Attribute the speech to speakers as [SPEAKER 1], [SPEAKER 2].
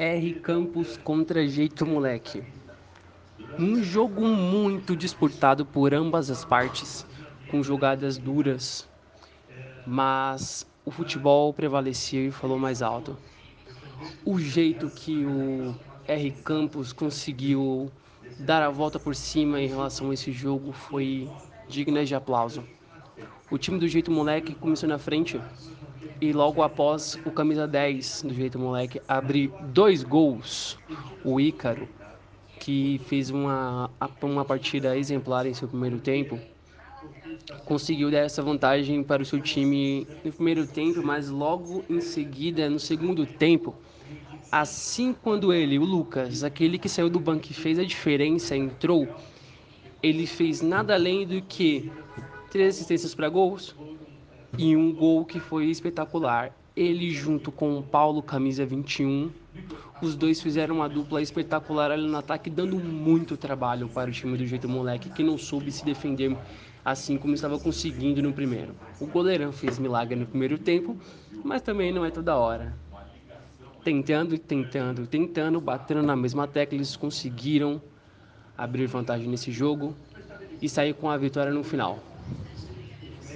[SPEAKER 1] R Campos contra Jeito Moleque. Um jogo muito disputado por ambas as partes, com jogadas duras, mas o futebol prevaleceu e falou mais alto. O jeito que o R Campos conseguiu dar a volta por cima em relação a esse jogo foi digno de aplauso. O time do Jeito Moleque começou na frente e logo após o camisa 10 do Jeito Moleque abrir dois gols, o Ícaro, que fez uma, uma partida exemplar em seu primeiro tempo, conseguiu dar essa vantagem para o seu time no primeiro tempo, mas logo em seguida, no segundo tempo, assim quando ele, o Lucas, aquele que saiu do banco e fez a diferença, entrou, ele fez nada além do que três assistências para gols, e um gol que foi espetacular. Ele junto com o Paulo, camisa 21, os dois fizeram uma dupla espetacular ali no ataque, dando muito trabalho para o time do Jeito Moleque, que não soube se defender assim como estava conseguindo no primeiro. O goleirão fez milagre no primeiro tempo, mas também não é toda hora. Tentando, tentando, tentando, batendo na mesma tecla, eles conseguiram abrir vantagem nesse jogo e sair com a vitória no final.